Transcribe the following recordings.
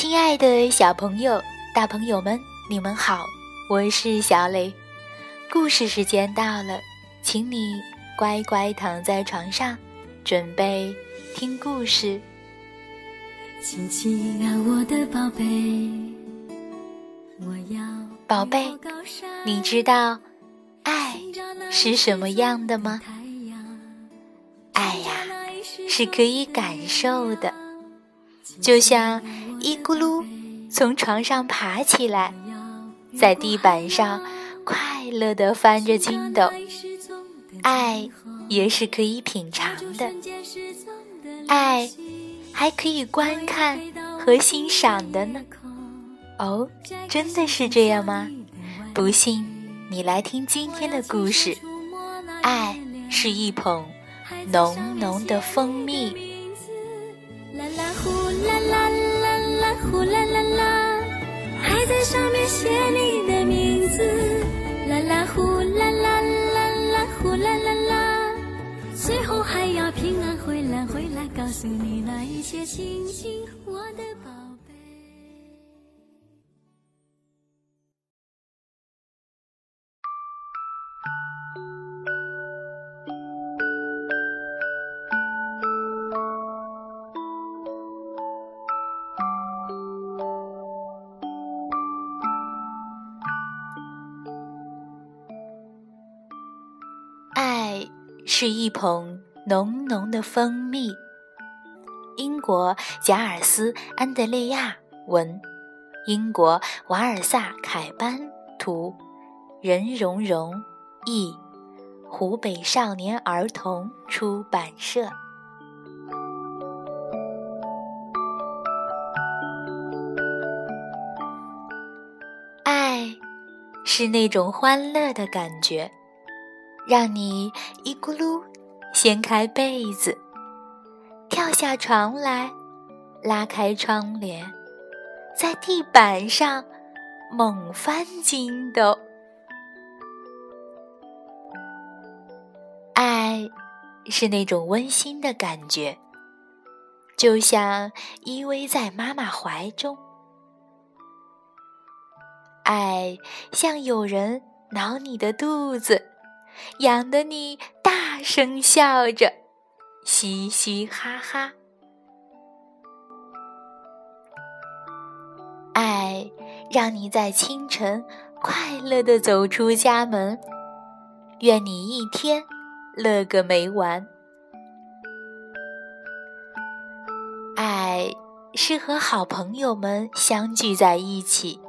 亲爱的小朋友、大朋友们，你们好，我是小磊。故事时间到了，请你乖乖躺在床上，准备听故事。亲亲啊，我的宝贝，我要宝贝，你知道爱是什么样的吗？爱呀，是可以感受的，就像一咕噜从床上爬起来，在地板上快乐地翻着筋斗。爱也是可以品尝的，爱。还可以观看和欣赏的呢。哦，真的是这样吗？不信，你来听今天的故事。爱是一捧浓浓的蜂蜜。在上面写你的名字。啦啦呼啦啦啦啦呼啦啦啦，最后还要平安回来回来告诉你那一切。亲亲我的宝是一捧浓浓的蜂蜜。英国贾尔斯·安德烈亚文，英国瓦尔萨凯班图，任溶溶译，湖北少年儿童出版社。爱是那种欢乐的感觉，让你一咕噜掀开被子。跳下床来，拉开窗帘，在地板上猛翻筋斗。爱是那种温馨的感觉，就像依偎在妈妈怀中。爱像有人挠你的肚子，痒得你大声笑着。嘻嘻哈哈，爱让你在清晨快乐的走出家门，愿你一天乐个没完。爱是和好朋友们相聚在一起，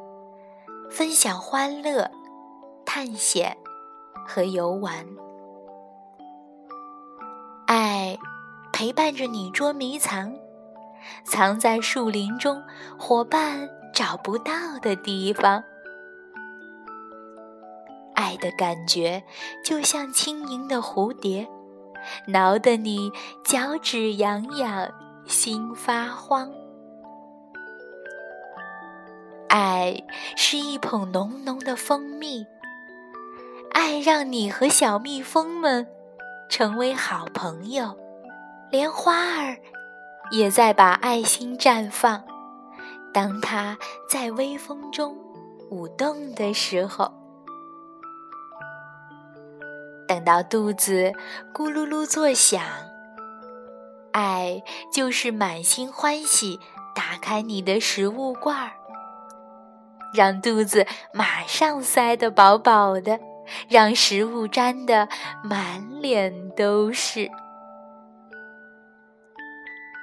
分享欢乐、探险和游玩。爱陪伴着你捉迷藏，藏在树林中伙伴找不到的地方。爱的感觉就像轻盈的蝴蝶，挠得你脚趾痒痒，心发慌。爱是一捧浓浓的蜂蜜，爱让你和小蜜蜂们。成为好朋友，连花儿也在把爱心绽放。当它在微风中舞动的时候，等到肚子咕噜噜作响，爱就是满心欢喜打开你的食物罐儿，让肚子马上塞得饱饱的。让食物沾得满脸都是。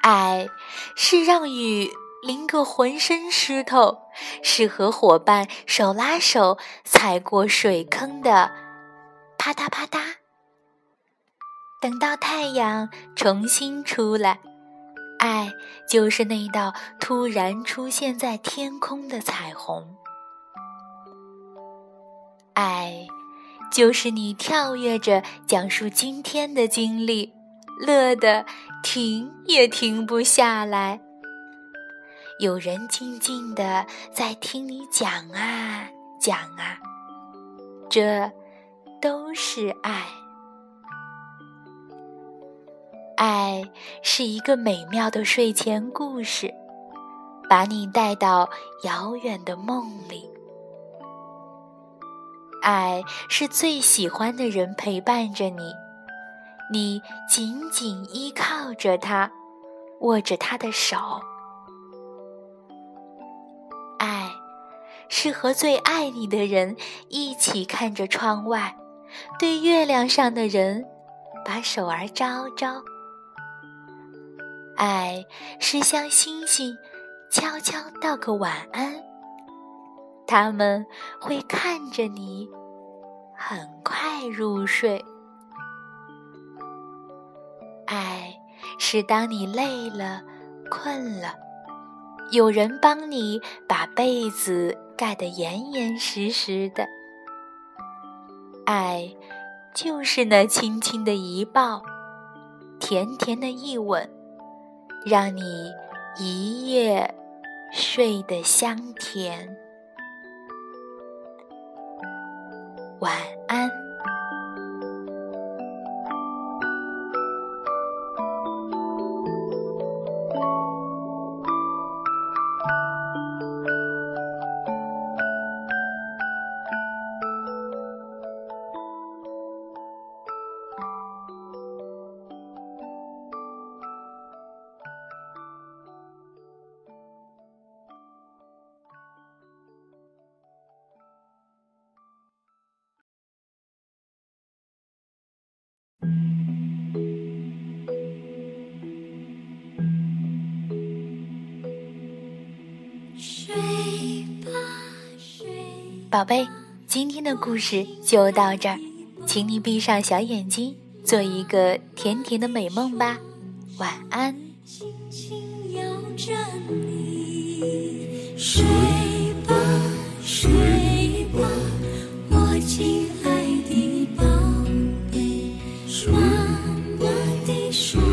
爱是让雨淋个浑身湿透，是和伙伴手拉手踩过水坑的啪嗒啪嗒。等到太阳重新出来，爱就是那道突然出现在天空的彩虹。爱。就是你跳跃着讲述今天的经历，乐得停也停不下来。有人静静的在听你讲啊讲啊，这都是爱。爱是一个美妙的睡前故事，把你带到遥远的梦里。爱是最喜欢的人陪伴着你，你紧紧依靠着他，握着他的手。爱是和最爱你的人一起看着窗外，对月亮上的人把手儿招招。爱是向星星悄悄道个晚安，他们会看着你。很快入睡。爱是当你累了、困了，有人帮你把被子盖得严严实实的。爱就是那轻轻的一抱，甜甜的一吻，让你一夜睡得香甜。晚安。宝贝，今天的故事就到这儿，请你闭上小眼睛，做一个甜甜的美梦吧，晚安。睡吧，睡吧，我亲爱的宝贝，妈妈的说。